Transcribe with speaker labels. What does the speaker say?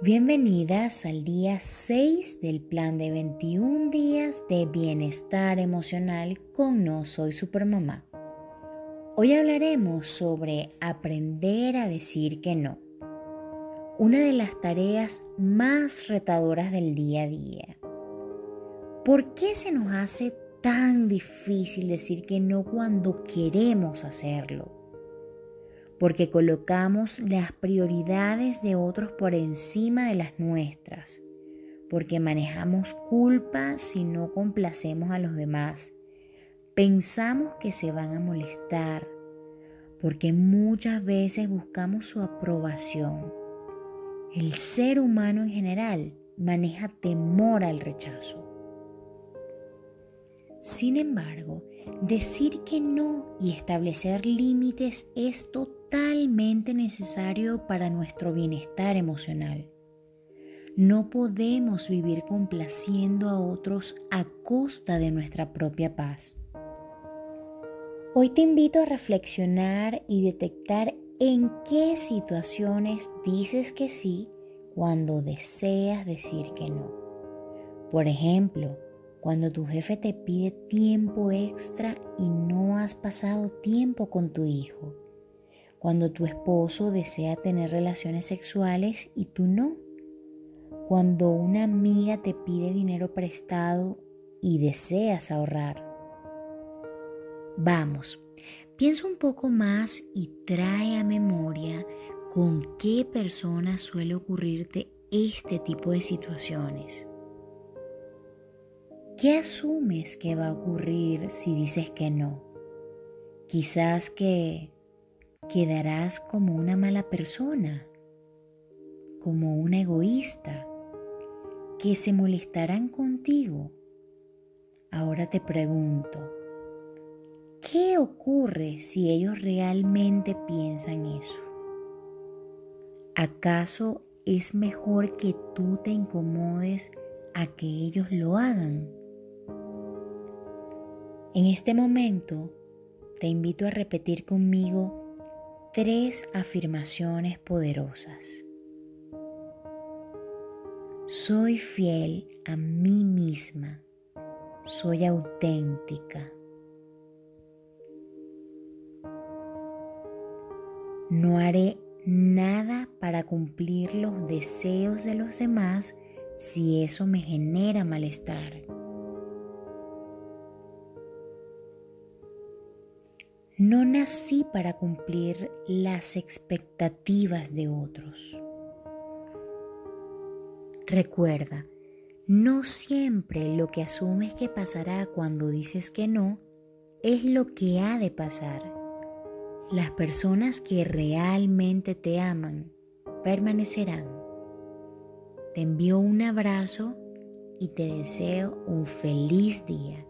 Speaker 1: Bienvenidas al día 6 del plan de 21 días de bienestar emocional con No Soy Supermamá. Hoy hablaremos sobre aprender a decir que no, una de las tareas más retadoras del día a día. ¿Por qué se nos hace tan difícil decir que no cuando queremos hacerlo? Porque colocamos las prioridades de otros por encima de las nuestras, porque manejamos culpa si no complacemos a los demás, pensamos que se van a molestar, porque muchas veces buscamos su aprobación. El ser humano en general maneja temor al rechazo. Sin embargo, decir que no y establecer límites es totalmente necesario para nuestro bienestar emocional. No podemos vivir complaciendo a otros a costa de nuestra propia paz. Hoy te invito a reflexionar y detectar en qué situaciones dices que sí cuando deseas decir que no. Por ejemplo, cuando tu jefe te pide tiempo extra y no has pasado tiempo con tu hijo. Cuando tu esposo desea tener relaciones sexuales y tú no. Cuando una amiga te pide dinero prestado y deseas ahorrar. Vamos, piensa un poco más y trae a memoria con qué persona suele ocurrirte este tipo de situaciones. ¿Qué asumes que va a ocurrir si dices que no? Quizás que quedarás como una mala persona, como una egoísta, que se molestarán contigo. Ahora te pregunto, ¿qué ocurre si ellos realmente piensan eso? ¿Acaso es mejor que tú te incomodes a que ellos lo hagan? En este momento te invito a repetir conmigo tres afirmaciones poderosas. Soy fiel a mí misma. Soy auténtica. No haré nada para cumplir los deseos de los demás si eso me genera malestar. No nací para cumplir las expectativas de otros. Recuerda, no siempre lo que asumes que pasará cuando dices que no es lo que ha de pasar. Las personas que realmente te aman permanecerán. Te envío un abrazo y te deseo un feliz día.